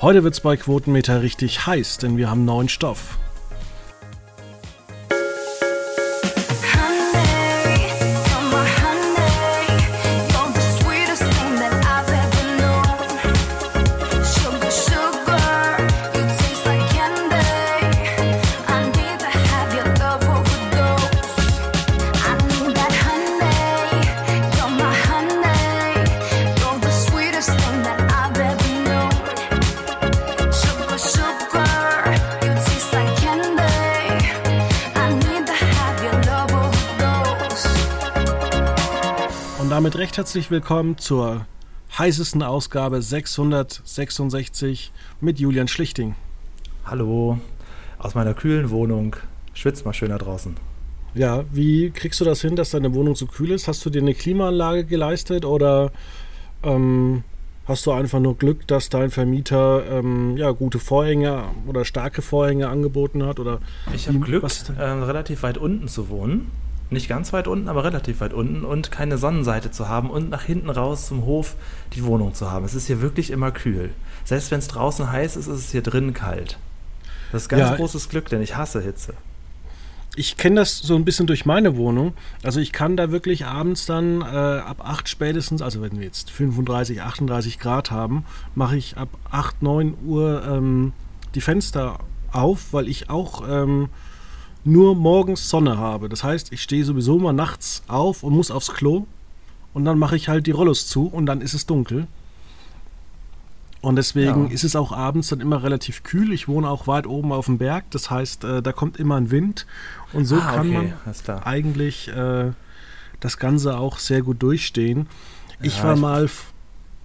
Heute wird es bei Quotenmeter richtig heiß, denn wir haben neuen Stoff. Herzlich willkommen zur heißesten Ausgabe 666 mit Julian Schlichting. Hallo, aus meiner kühlen Wohnung. Schwitzt mal schöner draußen. Ja, wie kriegst du das hin, dass deine Wohnung so kühl ist? Hast du dir eine Klimaanlage geleistet oder ähm, hast du einfach nur Glück, dass dein Vermieter ähm, ja, gute Vorhänge oder starke Vorhänge angeboten hat? Oder ich habe Glück, äh, relativ weit unten zu wohnen nicht ganz weit unten, aber relativ weit unten und keine Sonnenseite zu haben und nach hinten raus zum Hof die Wohnung zu haben. Es ist hier wirklich immer kühl. Selbst wenn es draußen heiß ist, ist es hier drinnen kalt. Das ist ganz ja, großes Glück, denn ich hasse Hitze. Ich kenne das so ein bisschen durch meine Wohnung. Also ich kann da wirklich abends dann äh, ab 8 spätestens, also wenn wir jetzt 35, 38 Grad haben, mache ich ab 8, 9 Uhr ähm, die Fenster auf, weil ich auch ähm, nur morgens Sonne habe. Das heißt, ich stehe sowieso mal nachts auf und muss aufs Klo und dann mache ich halt die Rollos zu und dann ist es dunkel. Und deswegen ja. ist es auch abends dann immer relativ kühl. Ich wohne auch weit oben auf dem Berg, das heißt, äh, da kommt immer ein Wind und so ah, kann okay. man eigentlich äh, das Ganze auch sehr gut durchstehen. Ja, ich war ich mal,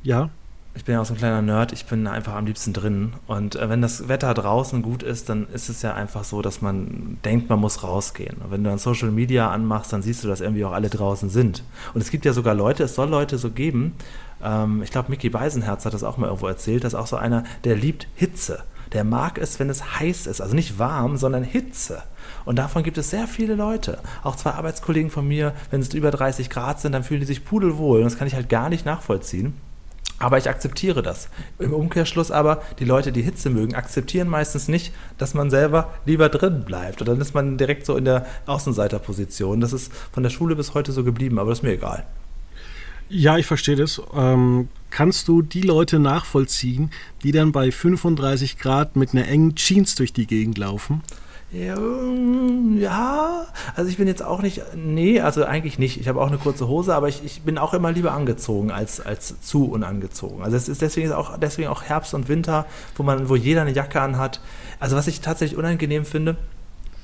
ja ich bin ja auch so ein kleiner Nerd, ich bin einfach am liebsten drin. Und äh, wenn das Wetter draußen gut ist, dann ist es ja einfach so, dass man denkt, man muss rausgehen. Und wenn du dann Social Media anmachst, dann siehst du, dass irgendwie auch alle draußen sind. Und es gibt ja sogar Leute, es soll Leute so geben, ähm, ich glaube, Mickey Beisenherz hat das auch mal irgendwo erzählt, dass auch so einer, der liebt Hitze. Der mag es, wenn es heiß ist. Also nicht warm, sondern Hitze. Und davon gibt es sehr viele Leute. Auch zwei Arbeitskollegen von mir, wenn es über 30 Grad sind, dann fühlen die sich pudelwohl. Und das kann ich halt gar nicht nachvollziehen. Aber ich akzeptiere das. Im Umkehrschluss aber, die Leute, die Hitze mögen, akzeptieren meistens nicht, dass man selber lieber drin bleibt. Und dann ist man direkt so in der Außenseiterposition. Das ist von der Schule bis heute so geblieben, aber das ist mir egal. Ja, ich verstehe das. Ähm, kannst du die Leute nachvollziehen, die dann bei 35 Grad mit einer engen Jeans durch die Gegend laufen? Ja, also ich bin jetzt auch nicht, nee, also eigentlich nicht. Ich habe auch eine kurze Hose, aber ich, ich bin auch immer lieber angezogen als, als zu unangezogen. Also es ist deswegen auch, deswegen auch Herbst und Winter, wo man, wo jeder eine Jacke anhat. Also was ich tatsächlich unangenehm finde,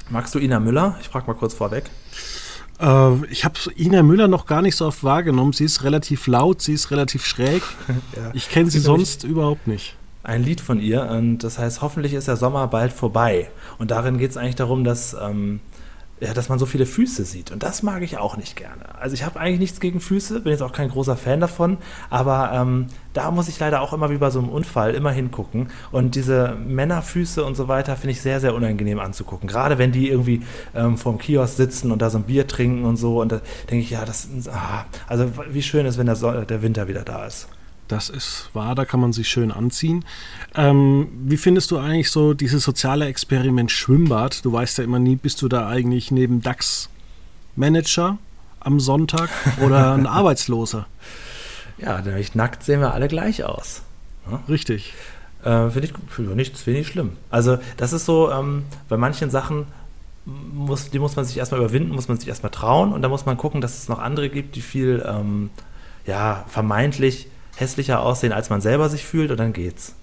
magst du Ina Müller? Ich frage mal kurz vorweg. Äh, ich habe Ina Müller noch gar nicht so oft wahrgenommen. Sie ist relativ laut, sie ist relativ schräg. ja. Ich kenne sie sonst überhaupt nicht ein Lied von ihr und das heißt, hoffentlich ist der Sommer bald vorbei. Und darin geht es eigentlich darum, dass, ähm, ja, dass man so viele Füße sieht. Und das mag ich auch nicht gerne. Also ich habe eigentlich nichts gegen Füße, bin jetzt auch kein großer Fan davon, aber ähm, da muss ich leider auch immer wie bei so einem Unfall immer hingucken. Und diese Männerfüße und so weiter finde ich sehr, sehr unangenehm anzugucken. Gerade wenn die irgendwie ähm, vorm Kiosk sitzen und da so ein Bier trinken und so. Und da denke ich, ja, das, ah, also wie schön ist, wenn der, so der Winter wieder da ist. Das ist wahr, da kann man sich schön anziehen. Ähm, wie findest du eigentlich so dieses soziale Experiment Schwimmbad? Du weißt ja immer nie, bist du da eigentlich neben DAX-Manager am Sonntag oder ein Arbeitsloser? Ja, nämlich nackt sehen wir alle gleich aus. Ja? Richtig. Äh, Finde ich find nicht, find ich schlimm. Also, das ist so, ähm, bei manchen Sachen muss, die muss man sich erstmal überwinden, muss man sich erstmal trauen und dann muss man gucken, dass es noch andere gibt, die viel ähm, ja, vermeintlich hässlicher aussehen, als man selber sich fühlt und dann geht's.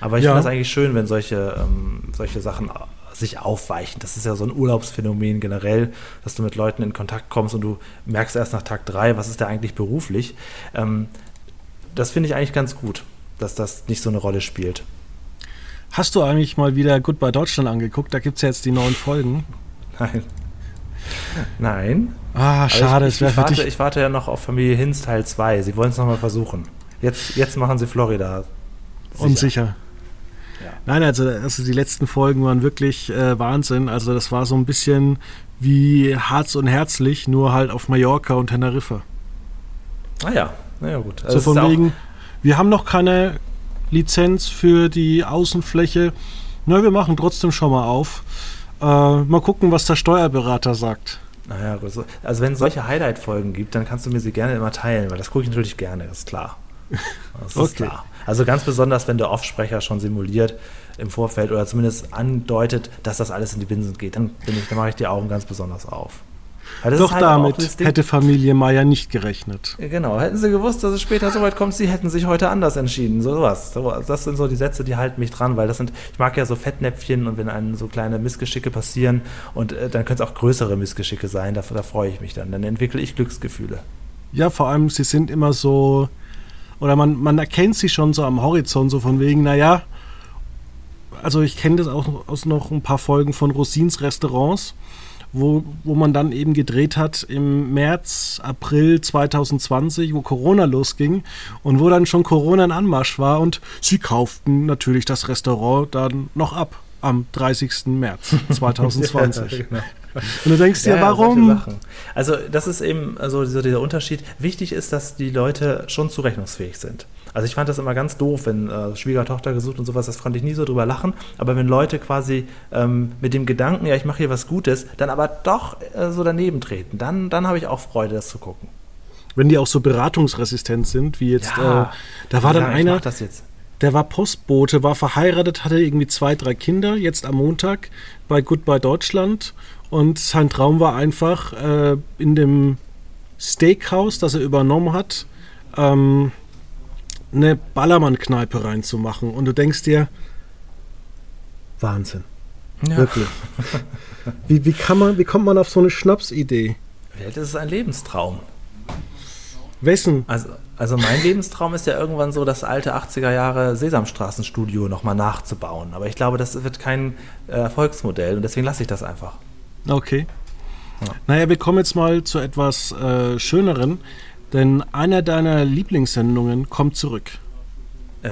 Aber ich ja. finde das eigentlich schön, wenn solche, ähm, solche Sachen sich aufweichen. Das ist ja so ein Urlaubsphänomen generell, dass du mit Leuten in Kontakt kommst und du merkst erst nach Tag drei, was ist der eigentlich beruflich. Ähm, das finde ich eigentlich ganz gut, dass das nicht so eine Rolle spielt. Hast du eigentlich mal wieder Goodbye Deutschland angeguckt? Da gibt es ja jetzt die neuen Folgen. Nein. Nein. Ah, schade. Ich, ich, ich, warte, ich warte ja noch auf Familie Hinz Teil 2. Sie wollen es nochmal versuchen. Jetzt, jetzt machen sie Florida. Sicher. Unsicher. Ja. Nein, also, also die letzten Folgen waren wirklich äh, Wahnsinn. Also das war so ein bisschen wie Harz und Herzlich, nur halt auf Mallorca und Teneriffa. Ah ja, naja gut. Also so von wegen, wir haben noch keine Lizenz für die Außenfläche. Na, wir machen trotzdem schon mal auf. Äh, mal gucken, was der Steuerberater sagt. Naja, also wenn es solche Highlight-Folgen gibt, dann kannst du mir sie gerne immer teilen, weil das gucke ich natürlich gerne, ist klar. Das ist okay. klar. Also ganz besonders, wenn der Offsprecher schon simuliert im Vorfeld oder zumindest andeutet, dass das alles in die Binsen geht, dann, dann mache ich die Augen ganz besonders auf. Doch halt damit hätte Familie Meier nicht gerechnet. Genau, hätten sie gewusst, dass es später so weit kommt, sie hätten sich heute anders entschieden. So was. Das sind so die Sätze, die halten mich dran, weil das sind, ich mag ja so Fettnäpfchen und wenn einem so kleine Missgeschicke passieren und äh, dann können es auch größere Missgeschicke sein, da, da freue ich mich dann. Dann entwickle ich Glücksgefühle. Ja, vor allem, sie sind immer so, oder man, man erkennt sie schon so am Horizont, so von wegen, naja, also ich kenne das auch aus noch ein paar Folgen von Rosins Restaurants wo, wo man dann eben gedreht hat im März, April 2020, wo Corona losging und wo dann schon Corona in Anmarsch war und sie kauften natürlich das Restaurant dann noch ab am 30. März 2020. ja, genau. Und du denkst dir, ja, warum? Also das ist eben also dieser Unterschied. Wichtig ist, dass die Leute schon zurechnungsfähig sind. Also ich fand das immer ganz doof, wenn äh, Schwiegertochter gesucht und sowas, das konnte ich nie so drüber lachen. Aber wenn Leute quasi ähm, mit dem Gedanken, ja, ich mache hier was Gutes, dann aber doch äh, so daneben treten, dann, dann habe ich auch Freude, das zu gucken. Wenn die auch so beratungsresistent sind, wie jetzt, ja, äh, da war dann einer, der war Postbote, war verheiratet, hatte irgendwie zwei, drei Kinder, jetzt am Montag bei Goodbye Deutschland. Und sein Traum war einfach, äh, in dem Steakhouse, das er übernommen hat, ähm, eine Ballermann-Kneipe reinzumachen. Und du denkst dir, Wahnsinn. Ja. Wirklich. wie, wie, kann man, wie kommt man auf so eine Schnapsidee? Das ist ein Lebenstraum. Wessen? Also, also mein Lebenstraum ist ja irgendwann so, das alte 80er Jahre Sesamstraßenstudio nochmal nachzubauen. Aber ich glaube, das wird kein äh, Erfolgsmodell und deswegen lasse ich das einfach. Okay. Ja. Naja, wir kommen jetzt mal zu etwas äh, Schöneren. Denn einer deiner Lieblingssendungen kommt zurück. Äh,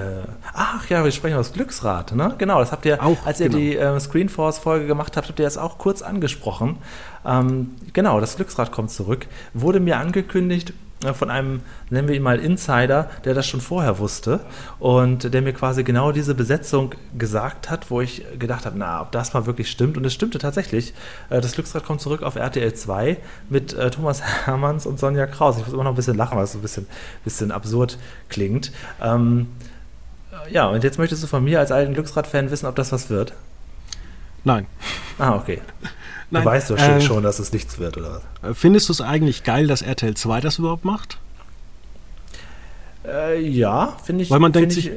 ach ja, wir sprechen über das Glücksrad, ne? Genau, das habt ihr, auch, als ihr genau. die äh, Screenforce-Folge gemacht habt, habt ihr das auch kurz angesprochen. Ähm, genau, das Glücksrad kommt zurück. Wurde mir angekündigt von einem, nennen wir ihn mal Insider, der das schon vorher wusste und der mir quasi genau diese Besetzung gesagt hat, wo ich gedacht habe, na, ob das mal wirklich stimmt. Und es stimmte tatsächlich. Äh, das Glücksrad kommt zurück auf RTL 2 mit äh, Thomas Hermanns und Sonja Kraus. Ich muss immer noch ein bisschen lachen, weil es so ein bisschen, bisschen absurd klingt. Ähm, ja, und jetzt möchtest du von mir als alten Glücksrad-Fan wissen, ob das was wird? Nein. Ah, okay. Nein, du weißt doch äh, schon, dass es nichts wird, oder was? Findest du es eigentlich geil, dass RTL 2 das überhaupt macht? Äh, ja, finde ich. Weil man denkt sich, ich,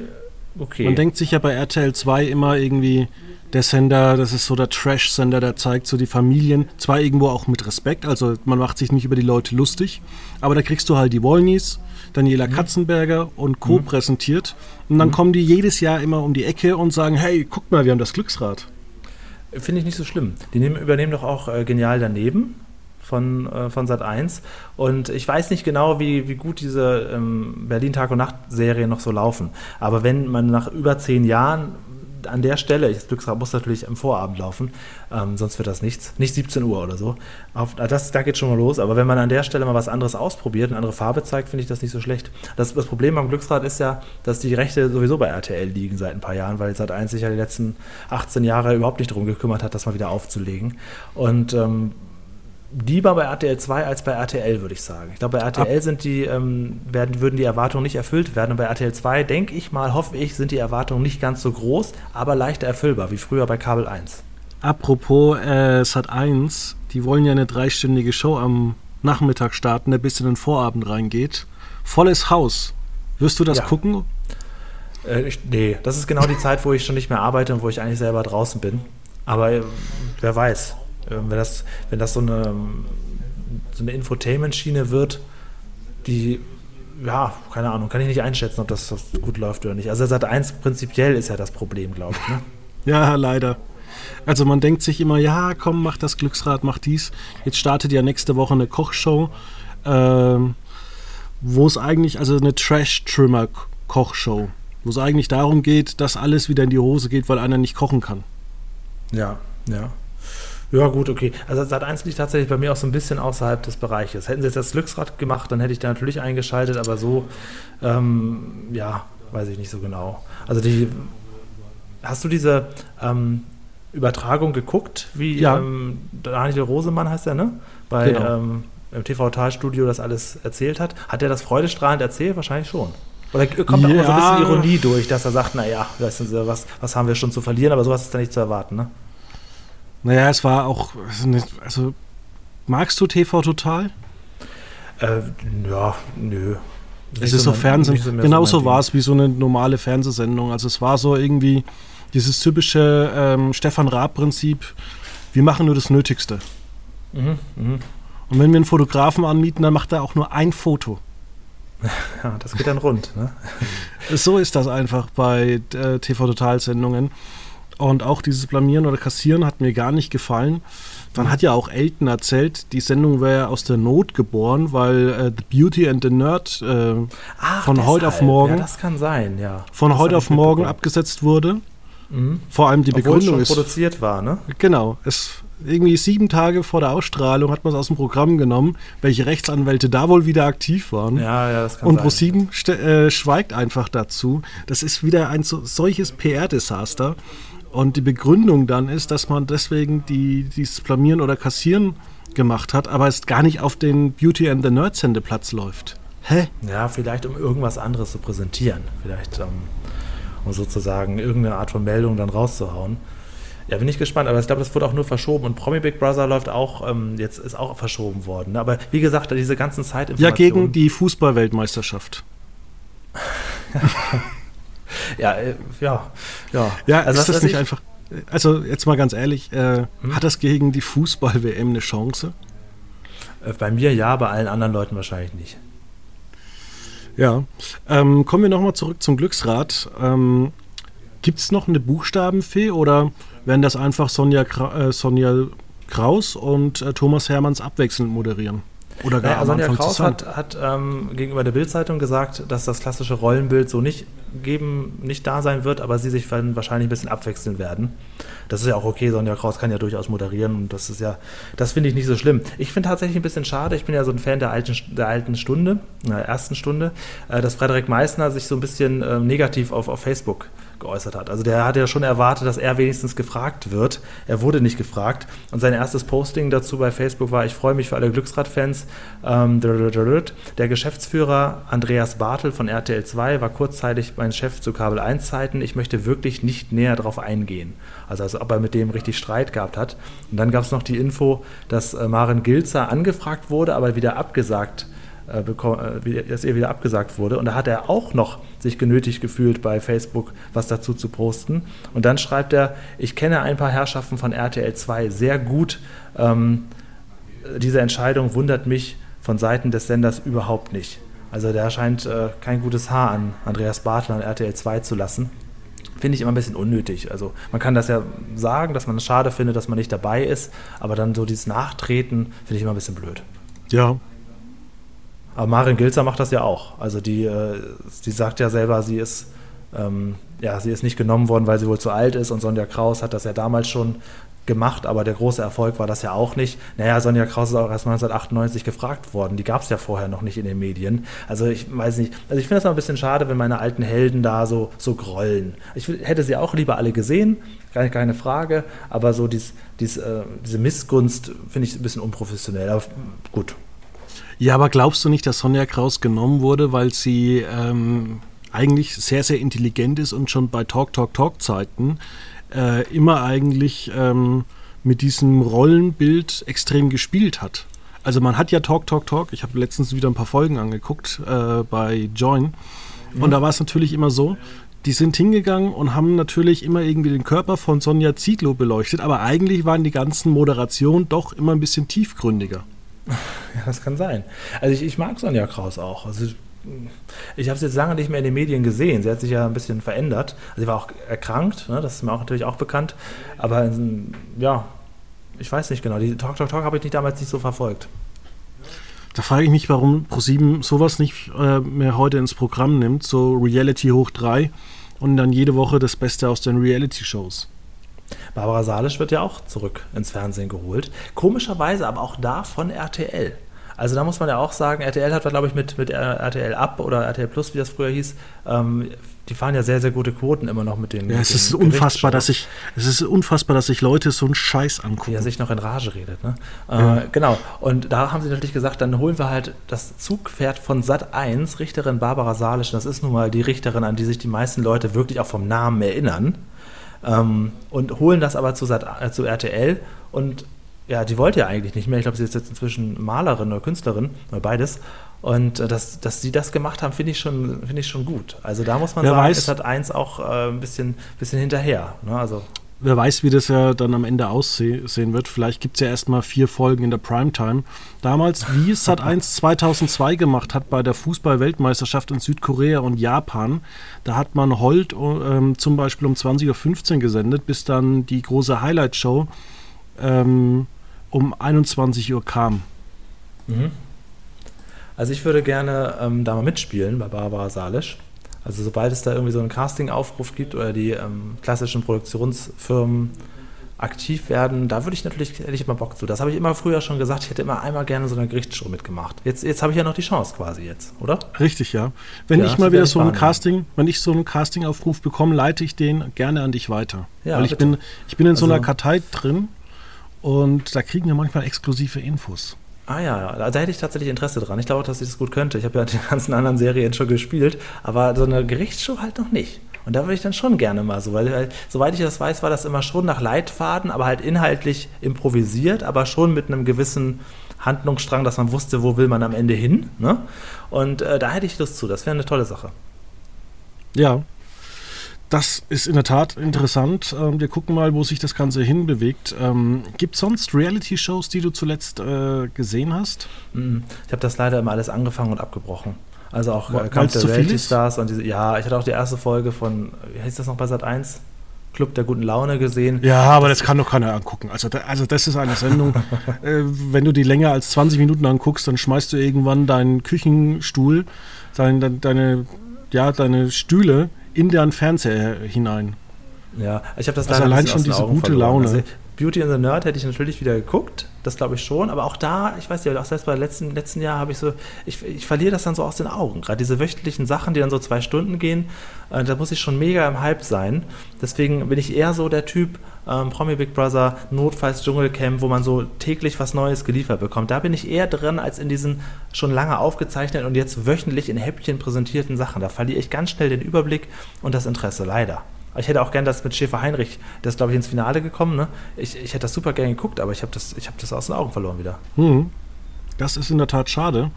okay. man denkt sich ja bei RTL 2 immer irgendwie, der Sender, das ist so der Trash-Sender, der zeigt so die Familien, zwar irgendwo auch mit Respekt, also man macht sich nicht über die Leute lustig, aber da kriegst du halt die Wollnies, Daniela mhm. Katzenberger und Co. Mhm. präsentiert und dann mhm. kommen die jedes Jahr immer um die Ecke und sagen, hey, guck mal, wir haben das Glücksrad. Finde ich nicht so schlimm. Die nehmen, übernehmen doch auch äh, genial daneben von, äh, von Sat 1. Und ich weiß nicht genau, wie, wie gut diese ähm, Berlin Tag und Nacht Serien noch so laufen. Aber wenn man nach über zehn Jahren an der Stelle, das Glücksrad muss natürlich am Vorabend laufen, ähm, sonst wird das nichts. Nicht 17 Uhr oder so. Auf, das, da geht schon mal los. Aber wenn man an der Stelle mal was anderes ausprobiert, eine andere Farbe zeigt, finde ich das nicht so schlecht. Das, das Problem beim Glücksrad ist ja, dass die Rechte sowieso bei RTL liegen seit ein paar Jahren, weil seit 1 sich ja die letzten 18 Jahre überhaupt nicht darum gekümmert hat, das mal wieder aufzulegen. Und ähm, lieber bei RTL 2 als bei RTL, würde ich sagen. Ich glaube, bei RTL sind die, ähm, werden, würden die Erwartungen nicht erfüllt werden. Und bei RTL 2, denke ich mal, hoffe ich, sind die Erwartungen nicht ganz so groß, aber leichter erfüllbar, wie früher bei Kabel 1. Apropos äh, Sat 1, die wollen ja eine dreistündige Show am Nachmittag starten, der bis in den Vorabend reingeht. Volles Haus. Wirst du das ja. gucken? Äh, ich, nee, das ist genau die Zeit, wo ich schon nicht mehr arbeite und wo ich eigentlich selber draußen bin. Aber äh, wer weiß. Ähm, wenn, das, wenn das so eine, so eine Infotainment-Schiene wird, die, ja, keine Ahnung, kann ich nicht einschätzen, ob das, das gut läuft oder nicht. Also Sat 1 prinzipiell ist ja das Problem, glaube ich. Ne? ja, leider. Also man denkt sich immer, ja, komm, mach das Glücksrad, mach dies. Jetzt startet ja nächste Woche eine Kochshow, ähm, wo es eigentlich, also eine Trash-Trimmer-Kochshow, wo es eigentlich darum geht, dass alles wieder in die Hose geht, weil einer nicht kochen kann. Ja, ja. Ja, gut, okay. Also Sat 1 liegt tatsächlich bei mir auch so ein bisschen außerhalb des Bereiches. Hätten sie jetzt das Glücksrad gemacht, dann hätte ich da natürlich eingeschaltet, aber so, ähm, ja, weiß ich nicht so genau. Also die, hast du diese ähm, Übertragung geguckt, wie Ja. ähm, Daniel Rosemann heißt er, ne? Bei Genau. ähm, im TV-Talstudio das alles erzählt hat. Hat er das freudestrahlend erzählt? Wahrscheinlich schon. Oder kommt da auch so ein Ja. bisschen Ironie durch, dass er sagt, naja, wissen Sie, was, was haben wir schon zu verlieren, aber sowas ist da nicht zu erwarten, ne? Naja, es war auch, also magst du TV total? Äh, ja, nö. Es Nicht ist so mein- Fernsehen. so Genau mein so Ding. war es wie so eine normale Fernsehsendung. Also es war so irgendwie dieses typische ähm, Stefan Raab-Prinzip. Wir machen nur das Nötigste. Mhm, mhm. Und wenn wir einen Fotografen anmieten, dann macht er auch nur ein Foto. Ja, das geht dann rund, ne? So ist das einfach bei äh, TV-Total-Sendungen. Und auch dieses Blamieren oder Kassieren hat mir gar nicht gefallen. Dann hat ja auch Elton erzählt, die Sendung wäre aus der Not geboren, weil äh, The Beauty and the Nerd äh, Ach, Von heute auf deshalb. morgen. Ja, das kann sein, ja. von Das heute auf morgen abgesetzt wurde. Mhm. Vor allem die Obwohl Begründung schon ist. produziert war, ne? Genau, es irgendwie sieben Tage vor der Ausstrahlung hat man es aus dem Programm genommen, welche Rechtsanwälte da wohl wieder aktiv waren. Ja, ja, das kann Und. ProSieben äh, schweigt einfach dazu. Das ist wieder ein so, solches PR-Desaster. Und die Begründung dann ist, dass man deswegen die, dieses Blamieren oder Kassieren gemacht hat, aber es gar nicht auf den Beauty and the Nerd Sendeplatz läuft. Hä? Ja, vielleicht um irgendwas anderes zu präsentieren. Vielleicht um, um sozusagen irgendeine Art von Meldung dann rauszuhauen. Ja, bin ich gespannt, aber ich glaube, das wurde auch nur verschoben und Promi Big Brother läuft auch, ähm, jetzt ist auch verschoben worden. Aber wie gesagt, diese ganzen Ja, Zeitinformationen. gegen die Fußballweltmeisterschaft. Ja, äh, ja, ja. Ja, also ist das nicht ich, einfach. Also, jetzt mal ganz ehrlich, äh, Hm? hat das gegen die Fußball-WM eine Chance? äh, Bei mir ja, bei allen anderen Leuten wahrscheinlich nicht. Ja. Ähm, kommen wir nochmal zurück zum Glücksrad. Ähm, Gibt es noch eine Buchstabenfee oder werden das einfach Sonja, Kra äh, Sonja Kraus und äh, Thomas Hermanns abwechselnd moderieren? Oder gar Naja, Sonja Kraus hat, hat ähm, gegenüber der Bildzeitung gesagt, dass das klassische Rollenbild so nicht geben, nicht da sein wird, aber sie sich dann wahrscheinlich ein bisschen abwechseln werden. Das ist ja auch okay, Sonja Kraus kann ja durchaus moderieren und das ist ja, das finde ich nicht so schlimm. Ich finde tatsächlich ein bisschen schade, ich bin ja so ein Fan der alten, der alten Stunde, der ersten Stunde, äh, dass Frederik Meissner sich so ein bisschen ähm, negativ auf, auf Facebook geäußert hat. Also der hat ja schon erwartet, dass er wenigstens gefragt wird. Er wurde nicht gefragt. Und sein erstes Posting dazu bei Facebook war, ich freue mich für alle Glücksrad-Fans. Ähm, der Geschäftsführer Andreas Bartel von RTL 2 war kurzzeitig mein Chef zu Kabel 1 Zeiten. Ich möchte wirklich nicht näher darauf eingehen. Also als ob er mit dem richtig Streit gehabt hat. Und dann gab es noch die Info, dass äh, Maren Gilzer angefragt wurde, aber wieder abgesagt äh, äh, dass ihr wieder abgesagt wurde. Und da hat er auch noch sich genötigt gefühlt, bei Facebook was dazu zu posten. Und dann schreibt er, ich kenne ein paar Herrschaften von RTL 2 sehr gut. Ähm, diese Entscheidung wundert mich von Seiten des Senders überhaupt nicht. Also der scheint äh, kein gutes Haar an Andreas Bartel an RTL 2 zu lassen. Finde ich immer ein bisschen unnötig. Also man kann das ja sagen, dass man es schade findet, dass man nicht dabei ist, aber dann so dieses Nachtreten finde ich immer ein bisschen blöd. Ja. Aber Marin Gilzer macht das ja auch. Also die, äh, die sagt ja selber, sie ist, ähm, ja, sie ist nicht genommen worden, weil sie wohl zu alt ist. Und Sonja Kraus hat das ja damals schon gemacht, aber der große Erfolg war das ja auch nicht. Naja, Sonja Kraus ist auch erst 1998 gefragt worden. Die gab es ja vorher noch nicht in den Medien. Also ich weiß nicht. Also ich finde das mal ein bisschen schade, wenn meine alten Helden da so, so grollen. Ich hätte sie auch lieber alle gesehen, keine, keine Frage. Aber so dies, dies, äh, diese Missgunst finde ich ein bisschen unprofessionell. Aber gut, Ja, aber glaubst du nicht, dass Sonja Kraus genommen wurde, weil sie ähm, eigentlich sehr, sehr intelligent ist und schon bei Talk, Talk, Talk Zeiten äh, immer eigentlich ähm, mit diesem Rollenbild extrem gespielt hat? Also man hat ja Talk, Talk, Talk, ich habe letztens wieder ein paar Folgen angeguckt äh, bei Join und da war es natürlich immer so, die sind hingegangen und haben natürlich immer irgendwie den Körper von Sonja Zietlow beleuchtet, aber eigentlich waren die ganzen Moderationen doch immer ein bisschen tiefgründiger. Ja, das kann sein. Also ich, ich mag Sonja Kraus auch. Also ich habe sie jetzt lange nicht mehr in den Medien gesehen. Sie hat sich ja ein bisschen verändert. Also sie war auch erkrankt, ne? das ist mir auch natürlich auch bekannt. Aber ja, ich weiß nicht genau. Die Talk Talk Talk habe ich nicht damals nicht so verfolgt. Da frage ich mich, warum ProSieben sowas nicht äh, mehr heute ins Programm nimmt, so Reality hoch 3 und dann jede Woche das Beste aus den Reality-Shows. Barbara Salisch wird ja auch zurück ins Fernsehen geholt. Komischerweise aber auch da von RTL. Also da muss man ja auch sagen, RTL hat, glaube ich, mit, mit RTL Up oder RTL Plus, wie das früher hieß, ähm, die fahren ja sehr, sehr gute Quoten immer noch mit den. Ja, es ist unfassbar, dass ich, es ist unfassbar, dass sich Leute so einen Scheiß angucken. Wie er sich noch in Rage redet, ne? Ja. Äh, genau. Und da haben sie natürlich gesagt, dann holen wir halt das Zugpferd von Sat 1, Richterin Barbara Salisch. Das ist nun mal die Richterin, an die sich die meisten Leute wirklich auch vom Namen erinnern. Ähm, und holen das aber zu, Sat, äh, zu RTL und ja, die wollte ja eigentlich nicht mehr. Ich glaube, sie ist jetzt inzwischen Malerin oder Künstlerin oder beides. Und äh, dass, dass sie das gemacht haben, finde ich, schon, find ich schon gut. Also da muss man Wer sagen, weiß, es hat eins auch äh, ein bisschen, bisschen hinterher. Ne? Also, Wer weiß, wie das ja dann am Ende aussehen wird. Vielleicht gibt es ja erstmal vier Folgen in der Primetime. Damals, wie es Sat 1 2002 gemacht hat bei der Fußball-Weltmeisterschaft in Südkorea und Japan, da hat man Holt ähm, zum Beispiel um 20.15 Uhr gesendet, bis dann die große Highlight-Show ähm, um 21 Uhr kam. Mhm. Also ich würde gerne ähm, da mal mitspielen bei Barbara Salisch. Also sobald es da irgendwie so einen Casting-Aufruf gibt oder die ähm, klassischen Produktionsfirmen aktiv werden, da würde ich natürlich, hätte ich immer Bock zu. Das habe ich immer früher schon gesagt, ich hätte immer einmal gerne so eine Gerichtsshow mitgemacht. Jetzt, jetzt habe ich ja noch die Chance quasi jetzt, oder? Richtig, ja. Wenn ja, ich mal wieder so ein Casting, wenn ich so einen Casting-Aufruf bekomme, leite ich den gerne an dich weiter. Ja, Weil ich bin, ich bin in so einer also, Kartei drin und da kriegen wir manchmal exklusive Infos. Ah ja, da hätte ich tatsächlich Interesse dran. Ich glaube, dass ich das gut könnte. Ich habe ja die ganzen anderen Serien schon gespielt, aber so eine Gerichtsshow halt noch nicht. Und da würde ich dann schon gerne mal so, weil, weil, soweit ich das weiß, war das immer schon nach Leitfaden, aber halt inhaltlich improvisiert, aber schon mit einem gewissen Handlungsstrang, dass man wusste, wo will man am Ende hin. Ne? Und äh, da hätte ich Lust zu. Das wäre eine tolle Sache. Ja, das ist in der Tat interessant. Ähm, wir gucken mal, wo sich das Ganze hinbewegt. Ähm, Gibt es sonst Reality-Shows, die du zuletzt äh, gesehen hast? Mhm. Ich habe das leider immer alles angefangen und abgebrochen. Also auch äh, Kampf der Reality Stars und diese, ja, ich hatte auch die erste Folge von, wie heißt das noch bei Sat 1? Club der guten Laune gesehen. Ja, aber das, das kann doch keiner angucken. Also, da, also das ist eine Sendung, äh, wenn du die länger als 20 Minuten anguckst, dann schmeißt du irgendwann deinen Küchenstuhl, dein, deine, ja, deine Stühle in deren Fernseher hinein. Ja, ich habe das also allein schon diese gute verloren. Laune. Also Beauty and the Nerd hätte ich natürlich wieder geguckt, das glaube ich schon, aber auch da, ich weiß nicht, auch selbst bei letzten, letzten Jahr habe ich so, ich, ich verliere das dann so aus den Augen. Gerade diese wöchentlichen Sachen, die dann so zwei Stunden gehen, äh, da muss ich schon mega im Hype sein. Deswegen bin ich eher so der Typ ähm, Promi Big Brother, notfalls Dschungelcamp, wo man so täglich was Neues geliefert bekommt. Da bin ich eher drin als in diesen schon lange aufgezeichneten und jetzt wöchentlich in Häppchen präsentierten Sachen. Da verliere ich ganz schnell den Überblick und das Interesse, leider. Ich hätte auch gern das mit Schäfer Heinrich, ist glaube ich ins Finale gekommen. Ne? Ich, ich hätte das super gern geguckt, aber ich habe das, hab das aus den Augen verloren wieder. Hm. Das ist in der Tat schade.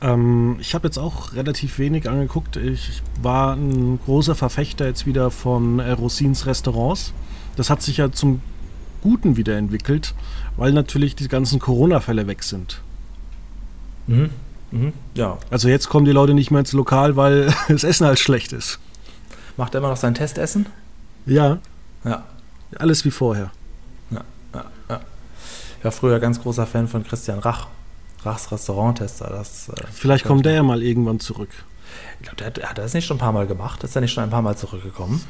Ähm, ich habe jetzt auch relativ wenig angeguckt. Ich war ein großer Verfechter jetzt wieder von äh, Rosins Restaurants. Das hat sich ja zum Guten wieder entwickelt, weil natürlich die ganzen Corona-Fälle weg sind. Mhm. Mhm. Ja. Also jetzt kommen die Leute nicht mehr ins Lokal, weil das Essen halt schlecht ist. Macht er immer noch sein Testessen? Ja. Ja. Alles wie vorher. Ja, ja, ja. Ich war früher ganz großer Fan von Christian Rach. Rachs Restauranttester. Das, äh, Vielleicht kommt der ja mal irgendwann zurück. Ich glaube, der, der, hat das nicht schon ein paar Mal gemacht. Ist er nicht schon ein paar Mal zurückgekommen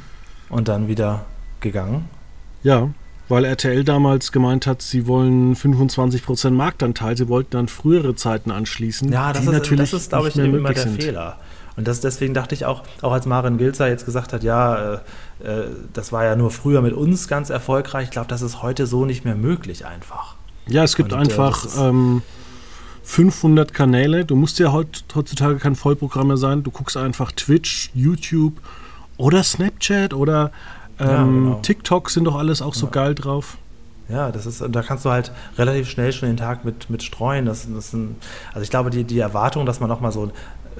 und dann wieder gegangen? Ja, weil RTL damals gemeint hat, sie wollen 25% Marktanteil, sie wollten dann frühere Zeiten anschließen. Ja, das ist natürlich, das ist, glaube ich, immer der sind. Fehler. Und das, deswegen dachte ich auch, auch als Maren Gilzer jetzt gesagt hat, ja, äh, äh, das war ja nur früher mit uns ganz erfolgreich, ich glaube, das ist heute so nicht mehr möglich einfach. Ja, es gibt Und, äh, einfach äh, ähm, 500 Kanäle. Du musst ja heutzutage kein Vollprogramm mehr sein. Du guckst einfach Twitch, YouTube oder Snapchat oder ähm, ja, genau. TikTok sind doch alles auch so ja. geil drauf. Ja, das ist, da kannst du halt relativ schnell schon den Tag mit, mit streuen. Das, das sind, also ich glaube, die, die Erwartung, dass man nochmal so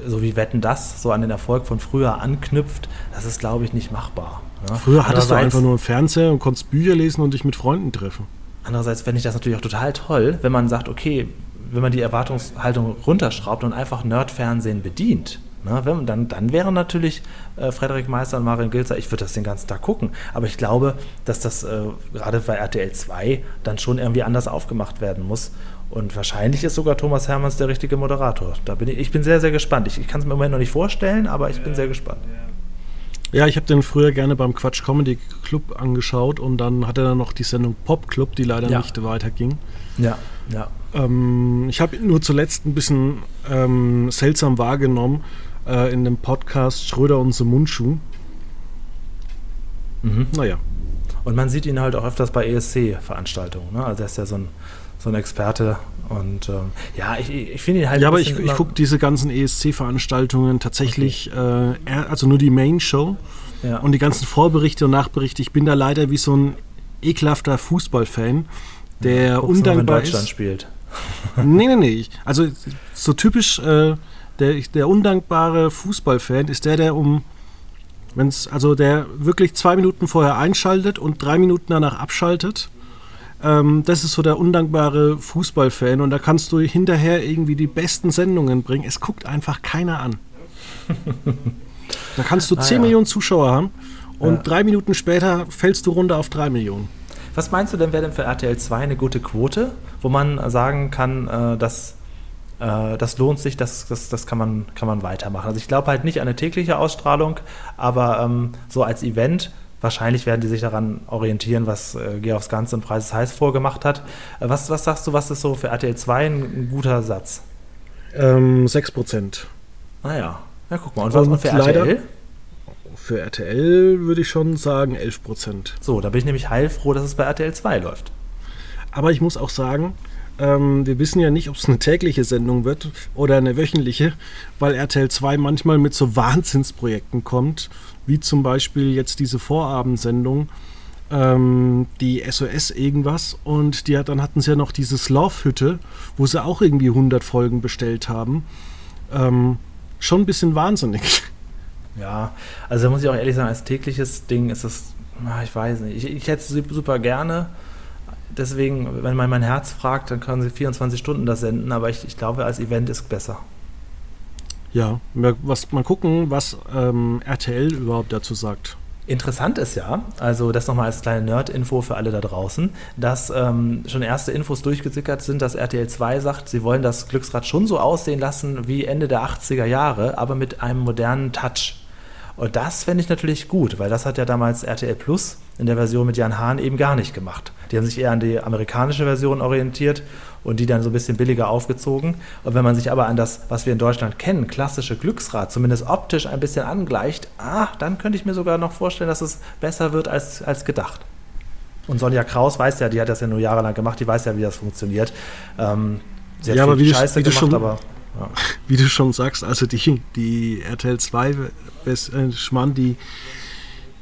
so wie Wetten das, so an den Erfolg von früher anknüpft, das ist, glaube ich, nicht machbar. Ne? Früher hattest du einfach nur einen Fernseher und konntest Bücher lesen und dich mit Freunden treffen. Andererseits fände ich das natürlich auch total toll, wenn man sagt, okay, wenn man die Erwartungshaltung runterschraubt und einfach Nerdfernsehen bedient. Ne, wenn, dann, dann wären natürlich äh, Frederik Meister und Marin Gilzer, ich würde das den ganzen Tag gucken. Aber ich glaube, dass das äh, gerade bei RTL 2 dann schon irgendwie anders aufgemacht werden muss. Und wahrscheinlich ist sogar Thomas Hermanns der richtige Moderator. Da bin ich, ich bin sehr, sehr gespannt. Ich, ich kann es mir im Moment noch nicht vorstellen, aber ich bin sehr gespannt. Ja, ich habe den früher gerne beim Quatsch Comedy Club angeschaut und dann hatte er noch die Sendung Pop Club, die leider ja. nicht weiterging. Ja. Ja. Ähm, ich habe nur zuletzt ein bisschen ähm, seltsam wahrgenommen äh, in dem Podcast Schröder und so Mundschuh. Mhm. Naja. Und man sieht ihn halt auch öfters bei ESC-Veranstaltungen. Ne? Also er ist ja so ein, so ein Experte. Und ähm, ja, ich, ich finde ihn halt. Ja, aber ich, ich gucke diese ganzen ESC-Veranstaltungen tatsächlich, okay. äh, also nur die Main-Show ja. und die ganzen Vorberichte und Nachberichte. Ich bin da leider wie so ein ekelhafter Fußballfan, der ja, undankbar in Deutschland ist. spielt. nee, nee, nee. Also so typisch, äh, der, der undankbare Fußballfan ist der, der um wenn es, also der wirklich zwei Minuten vorher einschaltet und drei Minuten danach abschaltet. Ähm, das ist so der undankbare Fußballfan und da kannst du hinterher irgendwie die besten Sendungen bringen. Es guckt einfach keiner an. da kannst du ah, 10 ja. Millionen Zuschauer haben und ja. drei Minuten später fällst du runter auf drei Millionen. Was meinst du denn, wäre denn für RTL 2 eine gute Quote, wo man sagen kann, äh, dass äh, das lohnt sich, das, das, das kann, man, kann man weitermachen. Also ich glaube halt nicht an eine tägliche Ausstrahlung, aber ähm, so als Event wahrscheinlich werden die sich daran orientieren, was äh, aufs Ganze und Preis heiß vorgemacht hat. Äh, was, was sagst du, was ist so für RTL 2 ein, ein guter Satz? Ähm, 6%. Naja, ja, guck mal. Und was und für RTL? Für RTL würde ich schon sagen 11%. So, da bin ich nämlich heilfroh, dass es bei RTL 2 läuft. Aber ich muss auch sagen, ähm, wir wissen ja nicht, ob es eine tägliche Sendung wird oder eine wöchentliche, weil RTL 2 manchmal mit so Wahnsinnsprojekten kommt, wie zum Beispiel jetzt diese Vorabendsendung, ähm, die SOS irgendwas. Und die dann hatten sie ja noch diese Love-Hütte, wo sie auch irgendwie 100 Folgen bestellt haben. Ähm, schon ein bisschen wahnsinnig. Ja, also da muss ich auch ehrlich sagen, als tägliches Ding ist es, ich weiß nicht, ich, ich hätte es super gerne deswegen, wenn man mein Herz fragt, dann können sie 24 Stunden das senden, aber ich, ich glaube, als Event ist besser. Ja, was, mal gucken, was ähm, RTL überhaupt dazu sagt. Interessant ist ja, also das nochmal als kleine Nerd-Info für alle da draußen, dass ähm, schon erste Infos durchgesickert sind, dass RTL 2 sagt, sie wollen das Glücksrad schon so aussehen lassen wie Ende der 80er Jahre, aber mit einem modernen Touch. Und das fände ich natürlich gut, weil das hat ja damals RTL Plus in der Version mit Jan Hahn eben gar nicht gemacht. Die haben sich eher an die amerikanische Version orientiert und die dann so ein bisschen billiger aufgezogen. Und wenn man sich aber an das, was wir in Deutschland kennen, klassische Glücksrad, zumindest optisch ein bisschen angleicht, ah, dann könnte ich mir sogar noch vorstellen, dass es besser wird als, als gedacht. Und Sonja Kraus weiß ja, die hat das ja nur jahrelang gemacht, die weiß ja, wie das funktioniert. Ähm, sie hat ja, aber wie Scheiße du, wie gemacht, du schon, aber ja. wie du schon sagst, also die, die RTL 2 äh, Schmann, die,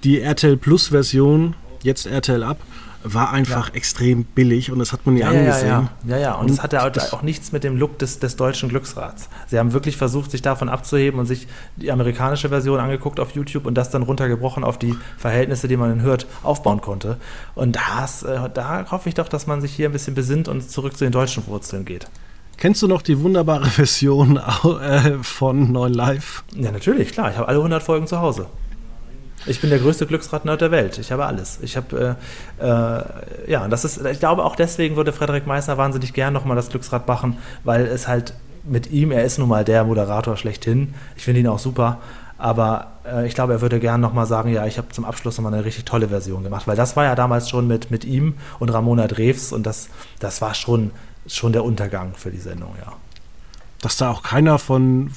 die RTL Plus Version, jetzt RTL ab, war einfach ja. extrem billig und das hat man ja, ja angesehen. Ja, ja, ja. ja. Und, es hatte auch, auch nichts mit dem Look des, des deutschen Glücksrads. Sie haben wirklich versucht, sich davon abzuheben und sich die amerikanische Version angeguckt auf YouTube und das dann runtergebrochen auf die Verhältnisse, die man hört, aufbauen konnte. Und das, äh, da hoffe ich doch, dass man sich hier ein bisschen besinnt und zurück zu den deutschen Wurzeln geht. Kennst du noch die wunderbare Version äh, von 9 Live? Ja, natürlich, klar. Ich habe alle 100 Folgen zu Hause. Ich bin der größte Glücksrad-Nerd der Welt. Ich habe alles. Ich habe, äh, äh, ja, das ist, ich glaube auch deswegen würde Frederik Meissner wahnsinnig gern nochmal das Glücksrad machen, weil es halt mit ihm, er ist nun mal der Moderator schlechthin. Ich finde ihn auch super. Aber äh, ich glaube, er würde gern nochmal sagen, ja, ich habe zum Abschluss nochmal eine richtig tolle Version gemacht, weil das war ja damals schon mit, mit ihm und Ramona Drews und das, das war schon schon der Untergang für die Sendung, ja. Dass da auch keiner von,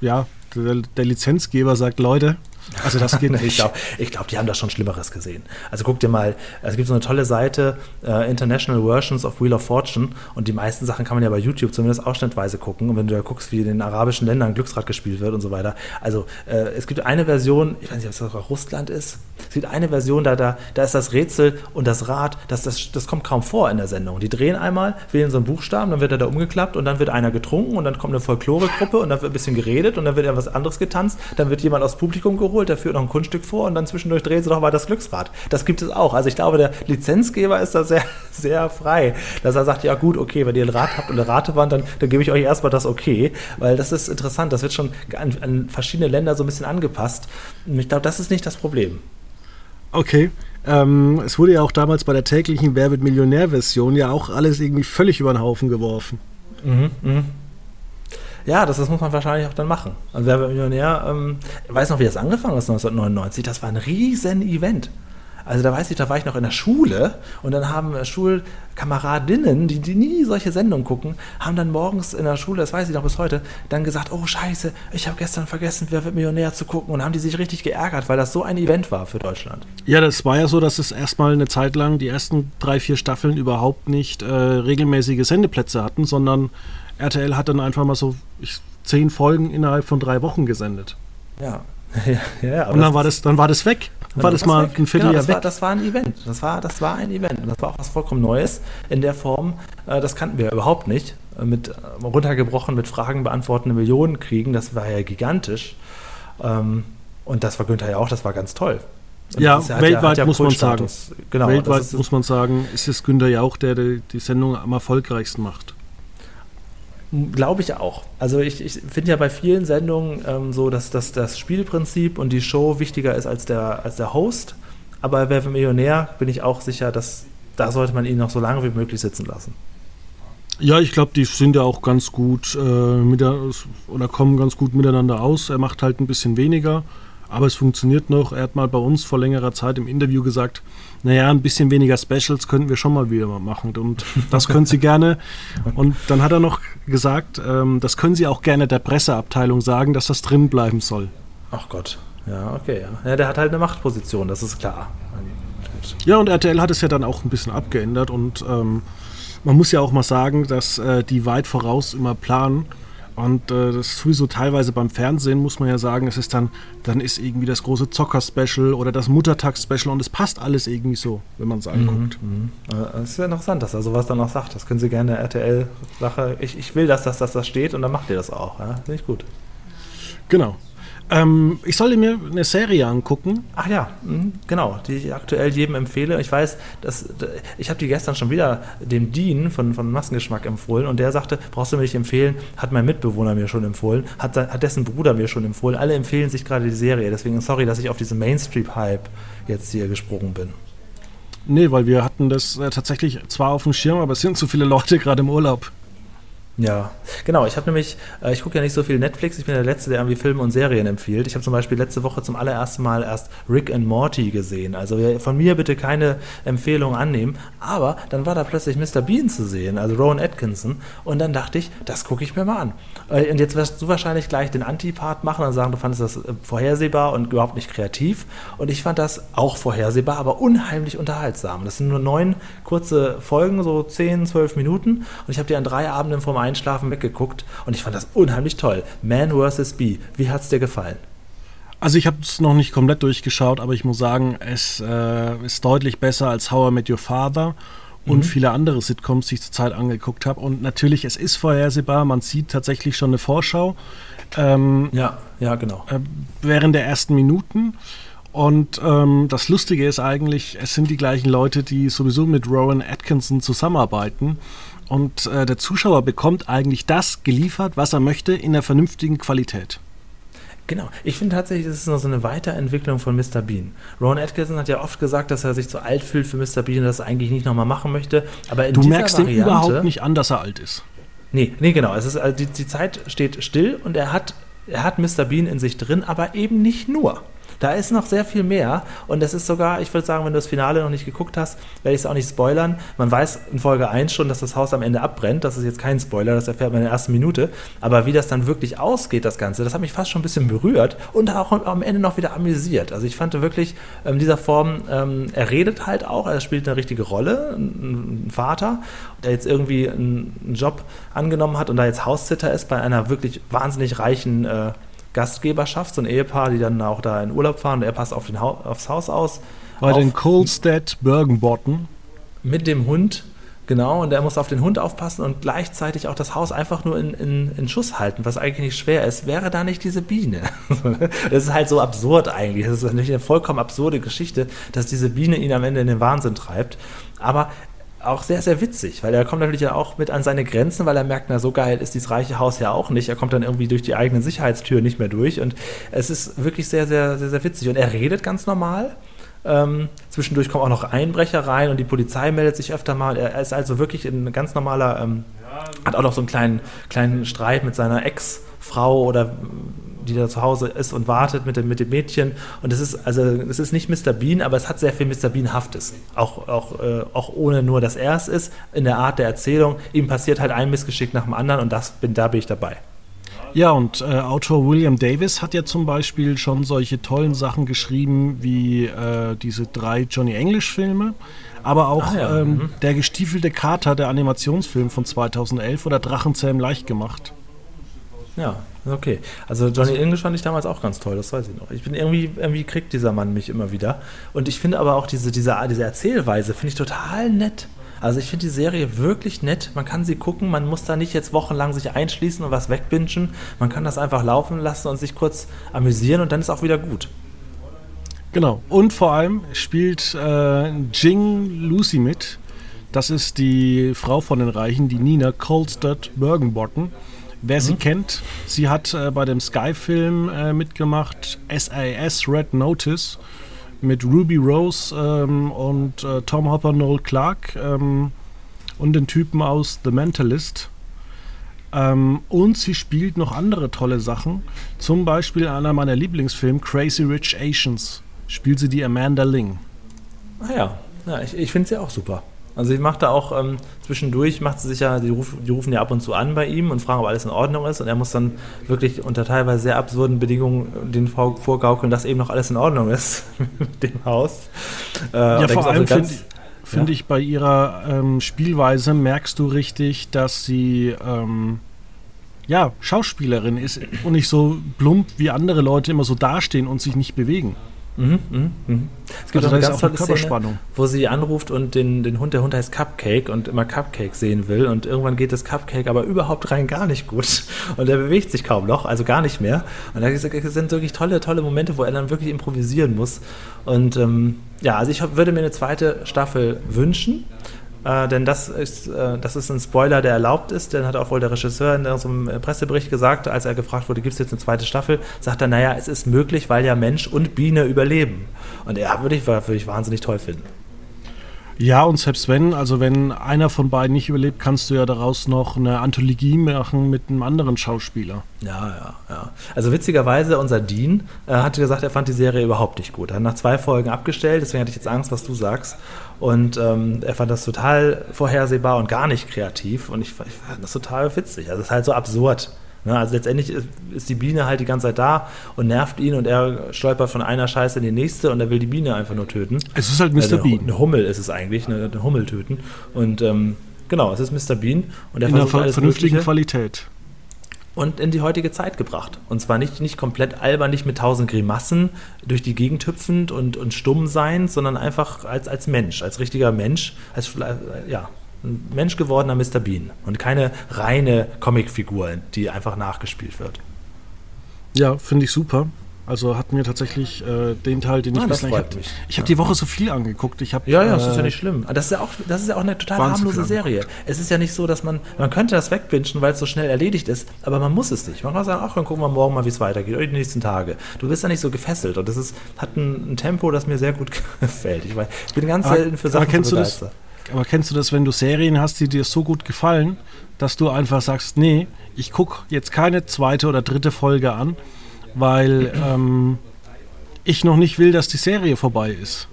ja, der, der Lizenzgeber sagt, Leute, also das geht nicht. ich glaube, glaub, die haben da schon Schlimmeres gesehen. Also guck dir mal, es gibt so eine tolle Seite, äh, International Versions of Wheel of Fortune und die meisten Sachen kann man ja bei YouTube zumindest ausschnittweise gucken und wenn du da guckst, wie in den arabischen Ländern Glücksrad gespielt wird und so weiter. Also äh, es gibt eine Version, ich weiß nicht, ob es sogar Russland ist, es gibt eine Version, da, da, da ist das Rätsel und das Rad, das, das, das kommt kaum vor in der Sendung. Die drehen einmal, wählen so einen Buchstaben, dann wird er da umgeklappt und dann wird einer getrunken und dann kommt eine Folkloregruppe und dann wird ein bisschen geredet und dann wird etwas anderes getanzt, dann wird jemand aus Publikum geholt, der führt noch ein Kunststück vor und dann zwischendurch drehen sie doch mal das Glücksrad. Das gibt es auch. Also ich glaube, der Lizenzgeber ist da sehr, sehr frei, dass er sagt, ja gut, okay, wenn ihr ein Rad habt und eine Ratewand, dann, dann gebe ich euch erstmal das okay, weil das ist interessant. Das wird schon an, an verschiedene Länder so ein bisschen angepasst. Und ich glaube, das ist nicht das Problem. Okay. Ähm, es wurde ja auch damals bei der täglichen Wer Millionär-Version ja auch alles irgendwie völlig über den Haufen geworfen. Mhm, mh. Ja, das, das, muss man wahrscheinlich auch dann machen. Also Wer Millionär, ähm, weiß noch, wie das angefangen ist 1999. Das war ein riesen Event. Also da weiß ich, da war ich noch in der Schule und dann haben Schulkameradinnen, die, die nie solche Sendungen gucken, haben dann morgens in der Schule, das weiß ich noch bis heute, dann gesagt, oh scheiße, ich habe gestern vergessen, wer wird Millionär zu gucken und haben die sich richtig geärgert, weil das so ein Event war für Deutschland. Ja, das war ja so, dass es erstmal eine Zeit lang die ersten drei, vier Staffeln überhaupt nicht äh, regelmäßige Sendeplätze hatten, sondern RTL hat dann einfach mal so ich, zehn Folgen innerhalb von drei Wochen gesendet. Ja. ja, ja und dann war, das, dann war das weg. Dann war das mal weg. ein Vierteljahr genau, das weg. War, das war ein Event. Das war, das war ein Event. Und das war auch was vollkommen Neues in der Form. Äh, das kannten wir überhaupt nicht. Äh, mit äh, runtergebrochen, mit Fragen beantwortende Millionen kriegen. Das war ja gigantisch. Ähm, und das war Günther ja auch. Das war ganz toll. Und ja, weltweit ja, ja muss man sagen. Genau, weltweit muss man sagen, ist es Günther ja auch, der die Sendung am erfolgreichsten macht. Glaube ich auch. Also ich, ich finde ja bei vielen Sendungen ähm, so, dass, dass das Spielprinzip und die Show wichtiger ist als der, als der Host. Aber Wer wird Millionär bin ich auch sicher, dass da sollte man ihn noch so lange wie möglich sitzen lassen. Ja, ich glaube, die sind ja auch ganz gut äh, mit der, oder kommen ganz gut miteinander aus. Er macht halt ein bisschen weniger, aber es funktioniert noch. Er hat mal bei uns vor längerer Zeit im Interview gesagt, naja, ein bisschen weniger Specials könnten wir schon mal wieder machen. Und das können Sie gerne. Und dann hat er noch gesagt, ähm, das können Sie auch gerne der Presseabteilung sagen, dass das drin bleiben soll. Ach Gott. Ja, okay. Ja. ja der hat halt eine Machtposition, das ist klar. Ja, und RTL hat es ja dann auch ein bisschen abgeändert und ähm, man muss ja auch mal sagen, dass äh, die weit voraus immer planen und äh, das ist sowieso teilweise beim Fernsehen, muss man ja sagen, es ist dann, dann ist irgendwie das große Zocker-Special oder das Muttertags-Special und es passt alles irgendwie so, wenn man es mhm, anguckt. Mhm, mh. Das ist ja interessant, dass er sowas dann auch sagt. Das können Sie gerne RTL-Sache. Ich, ich will, dass das, dass das steht und dann macht ihr das auch. Ja? Finde ich gut. Genau. Ähm, ich sollte mir eine Serie angucken. Ach ja, mhm, genau, die ich aktuell jedem empfehle. Ich weiß, dass ich habe die gestern schon wieder dem Dean von, von Massengeschmack empfohlen und der sagte, brauchst du mir nicht empfehlen, hat mein Mitbewohner mir schon empfohlen, hat, hat dessen Bruder mir schon empfohlen. Alle empfehlen sich gerade die Serie. Deswegen sorry, dass ich auf diesen Mainstream-Hype jetzt hier gesprungen bin. Nee, weil wir hatten das äh, tatsächlich zwar auf dem Schirm, aber es sind zu viele Leute gerade im Urlaub. Ja, genau. Ich habe nämlich, äh, ich gucke ja nicht so viel Netflix. Ich bin der Letzte, der irgendwie Filme und Serien empfiehlt. Ich habe zum Beispiel letzte Woche zum allerersten Mal erst Rick and Morty gesehen. Also von mir bitte keine Empfehlung annehmen. Aber dann war da plötzlich Mr. Bean zu sehen, also Rowan Atkinson. Und dann dachte ich, das gucke ich mir mal an. Äh, und jetzt wirst du wahrscheinlich gleich den Antipart machen und sagen, du fandest das äh, vorhersehbar und überhaupt nicht kreativ. Und ich fand das auch vorhersehbar, aber unheimlich unterhaltsam. Das sind nur neun kurze Folgen, so zehn, zwölf Minuten. Und ich habe die an drei Abenden vor Einschlafen weggeguckt und ich fand das unheimlich toll. Man vs. Bee. Wie hat es dir gefallen? Also ich habe es noch nicht komplett durchgeschaut, aber ich muss sagen, es äh, ist deutlich besser als How I Met Your Father und mhm. viele andere Sitcoms, die ich zurzeit angeguckt habe. Und natürlich, es ist vorhersehbar, man sieht tatsächlich schon eine Vorschau. Ähm, ja, ja, genau. Äh, während der ersten Minuten. Und ähm, das Lustige ist eigentlich, es sind die gleichen Leute, die sowieso mit Rowan Atkinson zusammenarbeiten. Und äh, der Zuschauer bekommt eigentlich das geliefert, was er möchte, in der vernünftigen Qualität. Genau. Ich finde tatsächlich, das ist noch so eine Weiterentwicklung von Mr. Bean. Ron Atkinson hat ja oft gesagt, dass er sich zu alt fühlt für Mr. Bean und das eigentlich nicht nochmal machen möchte. Aber in du merkst Variante, ihm überhaupt nicht an, dass er alt ist. Nee, nee, genau. Es ist, also die, die Zeit steht still und er hat, er hat Mr. Bean in sich drin, aber eben nicht nur. Da ist noch sehr viel mehr und das ist sogar, ich würde sagen, wenn du das Finale noch nicht geguckt hast, werde ich es auch nicht spoilern. Man weiß in Folge 1 schon, dass das Haus am Ende abbrennt. Das ist jetzt kein Spoiler, das erfährt man in der ersten Minute. Aber wie das dann wirklich ausgeht, das Ganze, das hat mich fast schon ein bisschen berührt und auch am Ende noch wieder amüsiert. Also ich fand wirklich in ähm, dieser Form, ähm, er redet halt auch, er spielt eine richtige Rolle, ein Vater, der jetzt irgendwie einen Job angenommen hat und da jetzt Haussitter ist bei einer wirklich wahnsinnig reichen äh, Gastgeberschaft, so ein Ehepaar, die dann auch da in Urlaub fahren und er passt auf den ha aufs Haus aus. Bei den Colstead Bergenbotten. Mit dem Hund, genau, und er muss auf den Hund aufpassen und gleichzeitig auch das Haus einfach nur in, in, in Schuss halten, was eigentlich nicht schwer ist. Wäre da nicht diese Biene? das ist halt so absurd eigentlich. Das ist natürlich eine vollkommen absurde Geschichte, dass diese Biene ihn am Ende in den Wahnsinn treibt. Aber auch sehr, sehr witzig, weil er kommt natürlich auch mit an seine Grenzen, weil er merkt, na, so geil ist dieses reiche Haus ja auch nicht. Er kommt dann irgendwie durch die eigene Sicherheitstür nicht mehr durch und es ist wirklich sehr, sehr, sehr, sehr witzig. Und er redet ganz normal. Ähm, zwischendurch kommen auch noch Einbrecher rein und die Polizei meldet sich öfter mal. Er ist also wirklich ein ganz normaler, ähm, hat auch noch so einen kleinen, kleinen Streit mit seiner Ex-Frau oder die da zu Hause ist und wartet mit dem, mit dem Mädchen. Und es ist, also es ist nicht Mr. Bean, aber es hat sehr viel Mr. Bean-haftes. Auch, auch, äh, auch ohne nur, dass er es ist, in der Art der Erzählung. Ihm passiert halt ein Missgeschick nach dem anderen und das bin, da bin ich dabei. Ja, und äh, Autor William Davis hat ja zum Beispiel schon solche tollen Sachen geschrieben wie äh, diese drei Johnny English-Filme, aber auch ja. ähm, mhm. der gestiefelte Kater, der Animationsfilm von 2011 oder Drachenzähm leicht gemacht. Ja, okay. Also Johnny English fand ich damals auch ganz toll, das weiß ich noch. Ich bin irgendwie, irgendwie kriegt dieser Mann mich immer wieder. Und ich finde aber auch diese, diese, diese Erzählweise, finde ich total nett. Also ich finde die Serie wirklich nett. Man kann sie gucken, man muss da nicht jetzt wochenlang sich einschließen und was wegbingen. Man kann das einfach laufen lassen und sich kurz amüsieren und dann ist auch wieder gut. Genau. Und vor allem spielt äh, Jing Lucy mit. Das ist die Frau von den Reichen, die Nina Colstead Bergenbotten. Wer mhm. sie kennt, sie hat äh, bei dem Sky-Film äh, mitgemacht, SAS Red Notice mit Ruby Rose ähm, und äh, Tom Hopper, Noel Clark ähm, und den Typen aus The Mentalist. Ähm, und sie spielt noch andere tolle Sachen. Zum Beispiel in einer meiner Lieblingsfilme, Crazy Rich Asians, spielt sie die Amanda Ling. Ah ja, ja ich, ich finde sie auch super. Also ich mache da auch ähm, zwischendurch, macht sie sich ja, die, ruf, die, rufen ja ab und zu an bei ihm und fragen, ob alles in Ordnung ist. Und er muss dann wirklich unter teilweise sehr absurden Bedingungen den vorgaukeln, dass eben noch alles in Ordnung ist mit dem Haus. Äh, ja, vor allem finde find ja? ich bei ihrer ähm, Spielweise merkst du richtig, dass sie ähm, ja, Schauspielerin ist und nicht so plump wie andere Leute immer so dastehen und sich nicht bewegen. Mhm, mh, mh. Es gibt also auch eine ganz tolle Szene, wo sie anruft und den, den Hund, der Hund heißt Cupcake und immer Cupcake sehen will und irgendwann geht das Cupcake aber überhaupt rein gar nicht gut und er bewegt sich kaum noch, also gar nicht mehr. Und da sind wirklich tolle, tolle Momente, wo er dann wirklich improvisieren muss. Und ähm, ja, also ich würde mir eine zweite Staffel wünschen. Äh, denn das ist, äh, das ist ein Spoiler, der erlaubt ist. Den hat auch wohl der Regisseur in so einem Pressebericht gesagt, als er gefragt wurde, gibt es jetzt eine zweite Staffel, sagt er, naja, es ist möglich, weil ja Mensch und Biene überleben. Und ja, würde ich, würde ich wahnsinnig toll finden. Ja, und selbst wenn, also wenn einer von beiden nicht überlebt, kannst du ja daraus noch eine Anthologie machen mit einem anderen Schauspieler. Ja, ja, ja. Also witzigerweise, unser Dean äh, hatte gesagt, er fand die Serie überhaupt nicht gut. Er hat nach zwei Folgen abgestellt, deswegen hatte ich jetzt Angst, was du sagst. Und ähm, er fand das total vorhersehbar und gar nicht kreativ. Und ich, ich fand das total witzig. Also es ist halt so absurd. Ne? Also letztendlich ist die Biene halt die ganze Zeit da und nervt ihn und er stolpert von einer Scheiße in die nächste und er will die Biene einfach nur töten. Es ist halt Mr. Äh, Bean. Eine Hummel ist es eigentlich, eine, eine Hummel töten. Und ähm, genau, es ist Mr. Bean und er in einer vernünftigen Mögliche. Qualität und in die heutige Zeit gebracht. Und zwar nicht, nicht komplett albern, nicht mit tausend Grimassen durch die Gegend hüpfend und, und stumm sein, sondern einfach als, als Mensch, als richtiger Mensch, als ja, ein Mensch gewordener Mr. Bean und keine reine Comicfigur, die einfach nachgespielt wird. Ja, finde ich super. Also hat mir tatsächlich äh, den Teil, den ich ah, bislang. Ich habe hab die Woche so viel angeguckt. Ich hab, ja, ja, das ist ja äh, nicht schlimm. Das ist ja auch, das ist ja auch eine total harmlose Serie. Es ist ja nicht so, dass man, man könnte das wegwünschen, weil es so schnell erledigt ist, aber man muss es nicht. Man kann sagen, ach, dann gucken wir morgen mal, wie es weitergeht, oder die nächsten Tage. Du bist ja nicht so gefesselt und das ist, hat ein, ein Tempo, das mir sehr gut gefällt. Ich, weiß, ich bin ganz aber, selten für Sachen kennst begeistert. Das, aber kennst du das, wenn du Serien hast, die dir so gut gefallen, dass du einfach sagst, nee, ich gucke jetzt keine zweite oder dritte Folge an, weil ähm, ich noch nicht will, dass die Serie vorbei ist.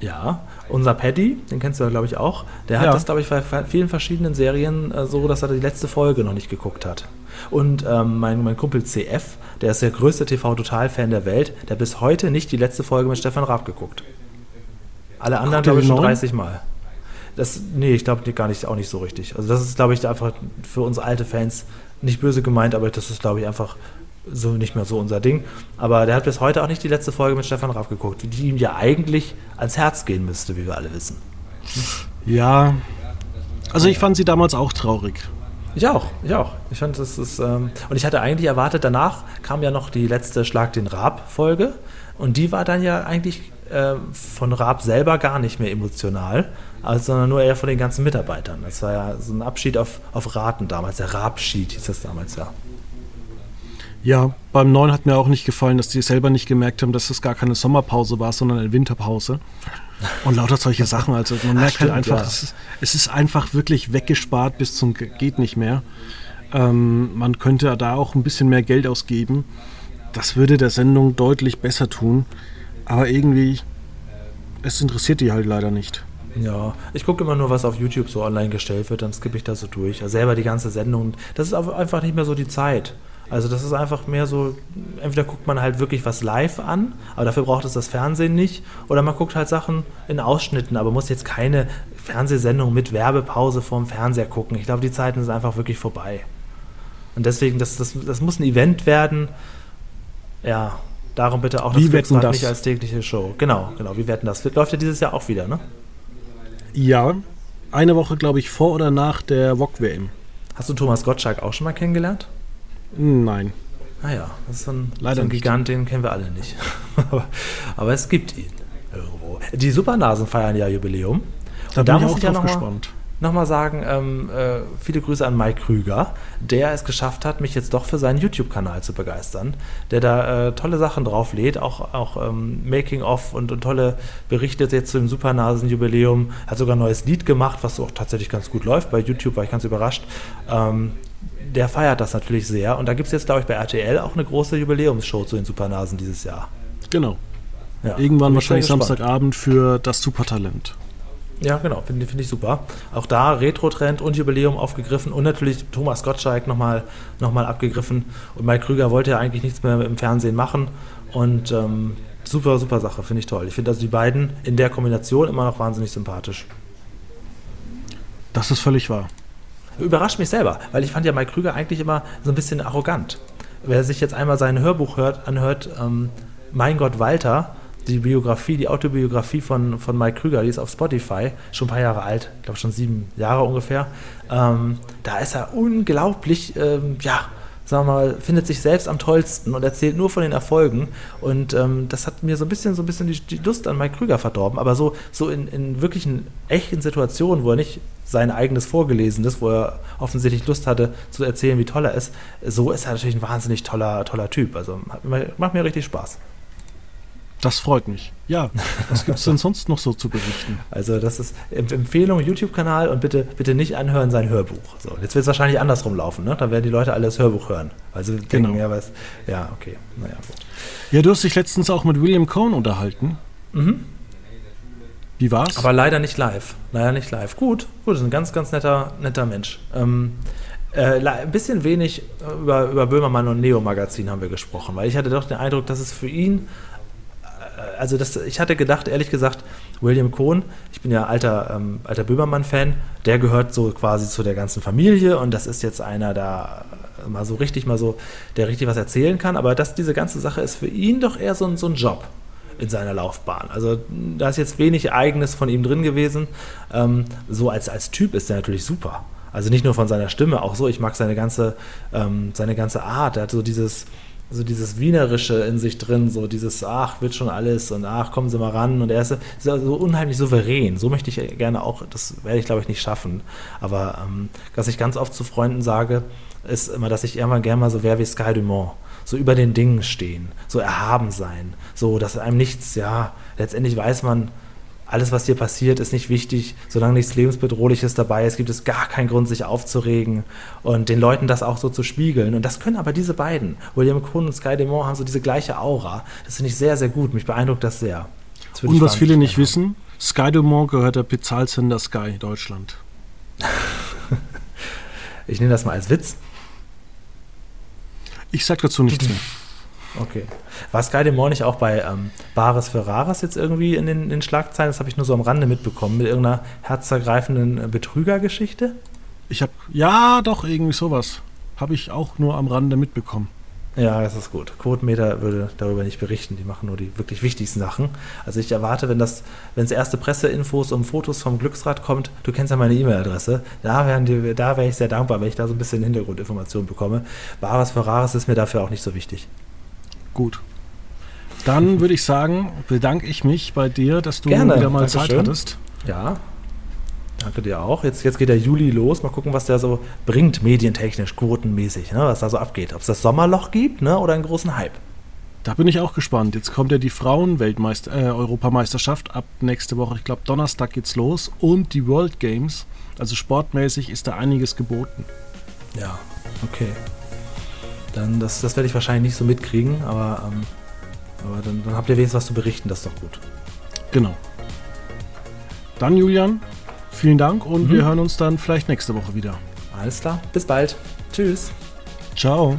Ja, unser Paddy, den kennst du ja, glaube ich, auch, der hat ja. das, glaube ich, bei vielen verschiedenen Serien äh, so, dass er die letzte Folge noch nicht geguckt hat. Und ähm, mein, mein Kumpel CF, der ist der größte TV-Total-Fan der Welt, der bis heute nicht die letzte Folge mit Stefan Raab geguckt. Alle anderen, glaube ich, schon 30 Mal. Das, nee, ich glaube gar nicht, auch nicht so richtig. Also das ist, glaube ich, einfach für uns alte Fans nicht böse gemeint, aber das ist, glaube ich, einfach so nicht mehr so unser Ding. Aber der hat bis heute auch nicht die letzte Folge mit Stefan Raff geguckt, die ihm ja eigentlich ans Herz gehen müsste, wie wir alle wissen. Ja. Also ich fand sie damals auch traurig. Ich auch, ich auch. Ich fand das ist ähm, und ich hatte eigentlich erwartet, danach kam ja noch die letzte Schlag den Raab Folge und die war dann ja eigentlich äh, von Raab selber gar nicht mehr emotional, also, sondern nur eher von den ganzen Mitarbeitern. Das war ja so ein Abschied auf, auf Raten damals, der Raabschied hieß das damals ja. Ja, beim neuen hat mir auch nicht gefallen, dass die selber nicht gemerkt haben, dass das gar keine Sommerpause war, sondern eine Winterpause. Und lauter solche Sachen. Also man merkt halt einfach, ja. es, ist, es, ist, einfach wirklich weggespart bis zum geht nicht mehr. Ähm, man könnte da auch ein bisschen mehr Geld ausgeben. das würde der Sendung deutlich besser tun. Aber irgendwie, es interessiert die halt leider nicht. Ja, ich gucke immer nur, was auf YouTube so online gestellt wird, dann skippe ich das so durch. Also selber die ganze Sendung, das ist einfach nicht mehr so die Zeit. Also das ist einfach mehr so, entweder guckt man halt wirklich was live an, aber dafür braucht es das Fernsehen nicht, oder man guckt halt Sachen in Ausschnitten, aber muss jetzt keine Fernsehsendung mit Werbepause vorm Fernseher gucken. Ich glaube, die Zeiten sind einfach wirklich vorbei. Und deswegen, das, das, das muss ein Event werden. Ja, darum bitte auch das das? nicht als tägliche Show. Genau, genau. Wie wetten das? Läuft ja dieses Jahr auch wieder, ne? Ja, eine Woche, glaube ich, vor oder nach der VOG-WM. Hast du Thomas Gottschalk auch schon mal kennengelernt? Nein. Naja, ah das ist so ein, Leider so ein Gigant, den kennen wir alle nicht. aber, aber, es gibt ihn irgendwo. Die Supernasen feiern ja Jubiläum. Da Und da muss ich ja noch gespannt. Mal, nochmal sagen, ähm, äh, viele Grüße an Mike Krüger, der es geschafft hat, mich jetzt doch für seinen YouTube-Kanal zu begeistern, der da äh, tolle Sachen drauf lädt, auch, auch ähm, Making-of und, und, tolle Berichte jetzt zu dem Supernasen-Jubiläum, hat sogar ein neues Lied gemacht, was auch tatsächlich ganz gut läuft. Bei YouTube war ich ganz überrascht. Ähm, der feiert das natürlich sehr und da gibt es jetzt, glaube ich, bei RTL auch eine große Jubiläumsshow zu den Supernasen dieses Jahr. Genau. Ja, Irgendwann wahrscheinlich Samstagabend für das Supertalent. Ja, genau, finde find ich super. Auch da Retro-Trend und Jubiläum aufgegriffen und natürlich Thomas Gottschalk nochmal noch mal abgegriffen. Und Mike Krüger wollte ja eigentlich nichts mehr im Fernsehen machen. Und ähm, super, super Sache, finde ich toll. Ich finde also die beiden in der Kombination immer noch wahnsinnig sympathisch. Das ist völlig wahr. Überrascht mich selber, weil ich fand ja Mike Krüger eigentlich immer so ein bisschen arrogant. Wer sich jetzt einmal sein Hörbuch hört, anhört, ähm, Mein Gott Walter, die Biografie, die Autobiografie von, von Mike Krüger, die ist auf Spotify, schon ein paar Jahre alt, ich glaube schon sieben Jahre ungefähr. Ähm, da ist er unglaublich, ähm, ja, sagen wir mal, findet sich selbst am tollsten und erzählt nur von den Erfolgen. Und ähm, das hat mir so ein bisschen, so ein bisschen die, die, Lust an Mike Krüger verdorben. Aber so, so in, in wirklichen echten Situationen, wo er nicht sein eigenes Vorgelesenes, wo er offensichtlich Lust hatte zu erzählen, wie toll er ist, so ist er natürlich ein wahnsinnig toller, toller Typ. Also macht mir richtig Spaß. Das freut mich. Ja, was gibt es denn sonst noch so zu berichten? Also das ist Empfehlung, YouTube-Kanal und bitte, bitte nicht anhören sein Hörbuch. So, jetzt wird es wahrscheinlich andersrum laufen, ne? Da werden die Leute alle das Hörbuch hören. Sie genau. denken, ja, was, ja, okay, naja, gut. Ja, du hast dich letztens auch mit William Cohn unterhalten. Mhm. Wie war's? Aber leider nicht live. Leider nicht live. Gut, gut, ist ein ganz, ganz netter, netter Mensch. Ähm, äh, ein bisschen wenig über, über Böhmermann und Neo Magazin haben wir gesprochen, weil ich hatte doch den Eindruck, dass es für ihn also das, ich hatte gedacht, ehrlich gesagt, William Cohn, ich bin ja alter, ähm, alter Böhmermann-Fan, der gehört so quasi zu der ganzen Familie und das ist jetzt einer da mal so richtig, mal so, der richtig was erzählen kann, aber dass diese ganze Sache ist für ihn doch eher so, so ein Job in seiner Laufbahn. Also da ist jetzt wenig Eigenes von ihm drin gewesen. Ähm, so als, als Typ ist er natürlich super. Also nicht nur von seiner Stimme, auch so, ich mag seine ganze, ähm, seine ganze Art. Er hat so dieses, so dieses Wienerische in sich drin, so dieses, ach, wird schon alles und ach, kommen Sie mal ran. Und er ist so unheimlich souverän. So möchte ich gerne auch, das werde ich glaube ich nicht schaffen. Aber ähm, was ich ganz oft zu Freunden sage, ist immer, dass ich irgendwann gerne mal so wäre wie Sky Dumont. So über den Dingen stehen, so erhaben sein, so dass einem nichts, ja, letztendlich weiß man, alles, was dir passiert, ist nicht wichtig. Solange nichts Lebensbedrohliches dabei ist, gibt es gar keinen Grund, sich aufzuregen und den Leuten das auch so zu spiegeln. Und das können aber diese beiden, William Kuhn und Sky Demont, haben so diese gleiche Aura. Das finde ich sehr, sehr gut. Mich beeindruckt das sehr. Das und was viele nicht wissen, Sky Dumont gehört der Bezahlsender Sky Deutschland. ich nehme das mal als Witz. Ich sag dazu nichts mehr. Okay. War Sky Demore nicht auch bei ähm, Bares für Rares jetzt irgendwie in den, in den Schlagzeilen? Das habe ich nur so am Rande mitbekommen, mit irgendeiner herzergreifenden äh, Betrügergeschichte? Ich habe, ja, doch, irgendwie sowas. Habe ich auch nur am Rande mitbekommen. Ja, das ist gut. Quotenmeter würde darüber nicht berichten. Die machen nur die wirklich wichtigsten Sachen. Also ich erwarte, wenn das, wenn es erste Presseinfos um Fotos vom Glücksrad kommt, du kennst ja meine E-Mail-Adresse, da, da wäre ich sehr dankbar, wenn ich da so ein bisschen Hintergrundinformationen bekomme. Bares für Rares ist mir dafür auch nicht so wichtig. Gut. Dann würde ich sagen, bedanke ich mich bei dir, dass du Gerne. wieder mal Dankeschön. Zeit hattest. Ja, danke dir auch. Jetzt, jetzt geht der Juli los. Mal gucken, was der so bringt, medientechnisch, quotenmäßig, ne? was da so abgeht. Ob es das Sommerloch gibt ne? oder einen großen Hype. Da bin ich auch gespannt. Jetzt kommt ja die Frauen-Europameisterschaft äh, ab nächste Woche. Ich glaube, Donnerstag geht's los. Und die World Games. Also sportmäßig ist da einiges geboten. Ja, okay. Dann, das, das werde ich wahrscheinlich nicht so mitkriegen, aber, ähm, aber dann, dann habt ihr wenigstens was zu berichten, das ist doch gut. Genau. Dann, Julian, vielen Dank und mhm. wir hören uns dann vielleicht nächste Woche wieder. Alles klar, bis bald. Tschüss. Ciao.